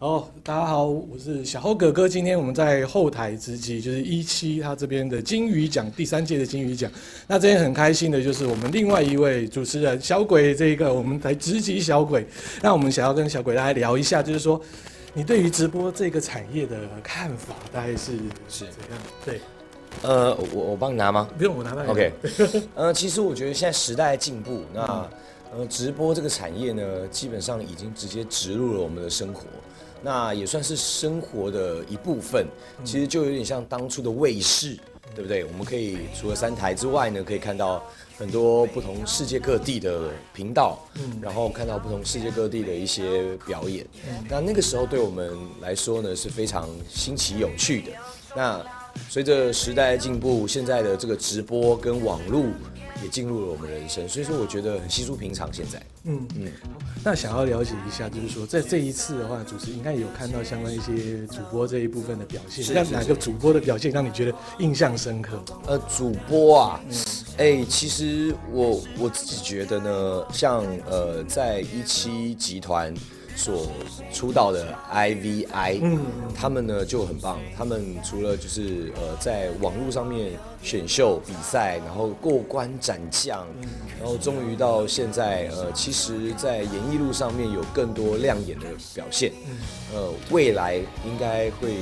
好，大家好，我是小猴哥哥。今天我们在后台直击，就是一期他这边的金鱼奖第三届的金鱼奖。那今天很开心的就是我们另外一位主持人小鬼，这个我们来直击小鬼。那我们想要跟小鬼来聊一下，就是说你对于直播这个产业的看法大概是是怎样？对，呃，我我帮你拿吗？不用，我拿吧。OK，呃，其实我觉得现在时代进步，那、嗯、呃，直播这个产业呢，基本上已经直接植入了我们的生活。那也算是生活的一部分，其实就有点像当初的卫视，对不对？我们可以除了三台之外呢，可以看到很多不同世界各地的频道，然后看到不同世界各地的一些表演。那那个时候对我们来说呢，是非常新奇有趣的。那随着时代进步，现在的这个直播跟网络。也进入了我们人生，所以说我觉得很稀疏平常。现在，嗯嗯，那想要了解一下，就是说在这一次的话，主持应该有看到相关一些主播这一部分的表现。那哪个主播的表现让你觉得印象深刻？呃，主播啊，哎、嗯欸，其实我我自己觉得呢，像呃，在一期集团。所出道的 IVI，嗯，他们呢就很棒。他们除了就是呃在网络上面选秀比赛，然后过关斩将，然后终于到现在呃，其实，在演艺路上面有更多亮眼的表现。呃，未来应该会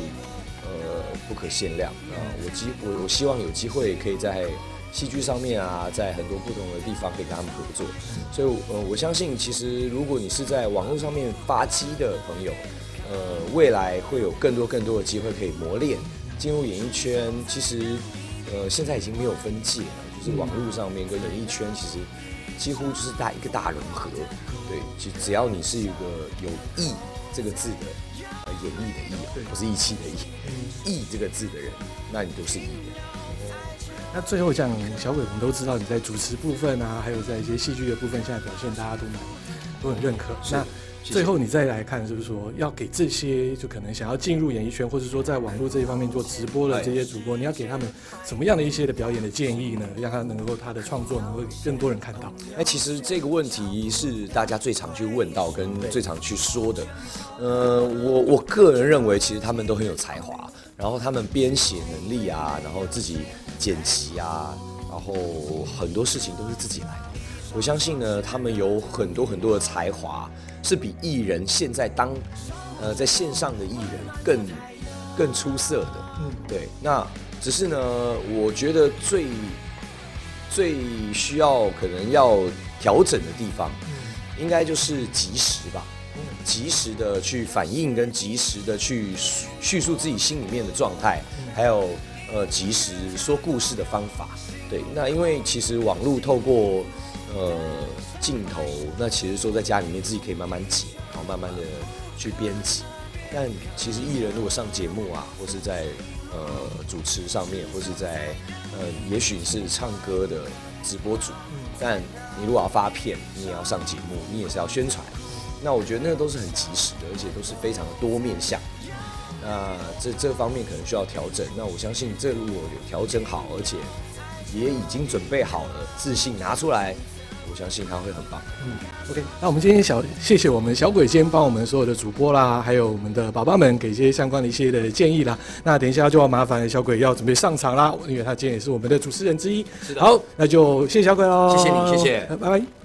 呃不可限量啊！我机我我希望有机会可以在。戏剧上面啊，在很多不同的地方可以跟他们合作，所以呃，我相信其实如果你是在网络上面发迹的朋友，呃，未来会有更多更多的机会可以磨练，进入演艺圈。其实呃，现在已经没有分界了，就是网络上面跟演艺圈其实几乎就是大一个大融合。对，其实只要你是一个有艺这个字的，呃，演艺的艺，不是义气的义，艺这个字的人，那你都是艺人。那最后，像小鬼，我们都知道你在主持部分啊，还有在一些戏剧的部分，现在表现大家都蛮都很认可。那最后你再来看，是不是说要给这些就可能想要进入演艺圈，或者说在网络这一方面做直播的这些主播，你要给他们什么样的一些的表演的建议呢？让他能够他的创作能够更多人看到。哎，其实这个问题是大家最常去问到跟最常去说的。呃，我我个人认为，其实他们都很有才华，然后他们编写能力啊，然后自己。剪辑啊，然后很多事情都是自己来的。我相信呢，他们有很多很多的才华，是比艺人现在当呃在线上的艺人更更出色的。嗯，对。那只是呢，我觉得最最需要可能要调整的地方，应该就是及时吧。及时的去反应，跟及时的去叙述自己心里面的状态，还有。呃，及时说故事的方法，对，那因为其实网络透过呃镜头，那其实说在家里面自己可以慢慢剪，然后慢慢的去编辑。但其实艺人如果上节目啊，或是在呃主持上面，或是在呃也许是唱歌的直播主，但你如果要发片，你也要上节目，你也是要宣传。那我觉得那个都是很及时的，而且都是非常的多面向。那这这方面可能需要调整。那我相信，这如果有调整好，而且也已经准备好了，自信拿出来，我相信他会很棒。嗯，OK。那我们今天小谢谢我们小鬼先帮我们所有的主播啦，还有我们的宝宝们给一些相关的一些的建议啦。那等一下就要麻烦小鬼要准备上场啦，因为他今天也是我们的主持人之一。是的。好，那就谢谢小鬼喽。谢谢你，谢谢，拜拜。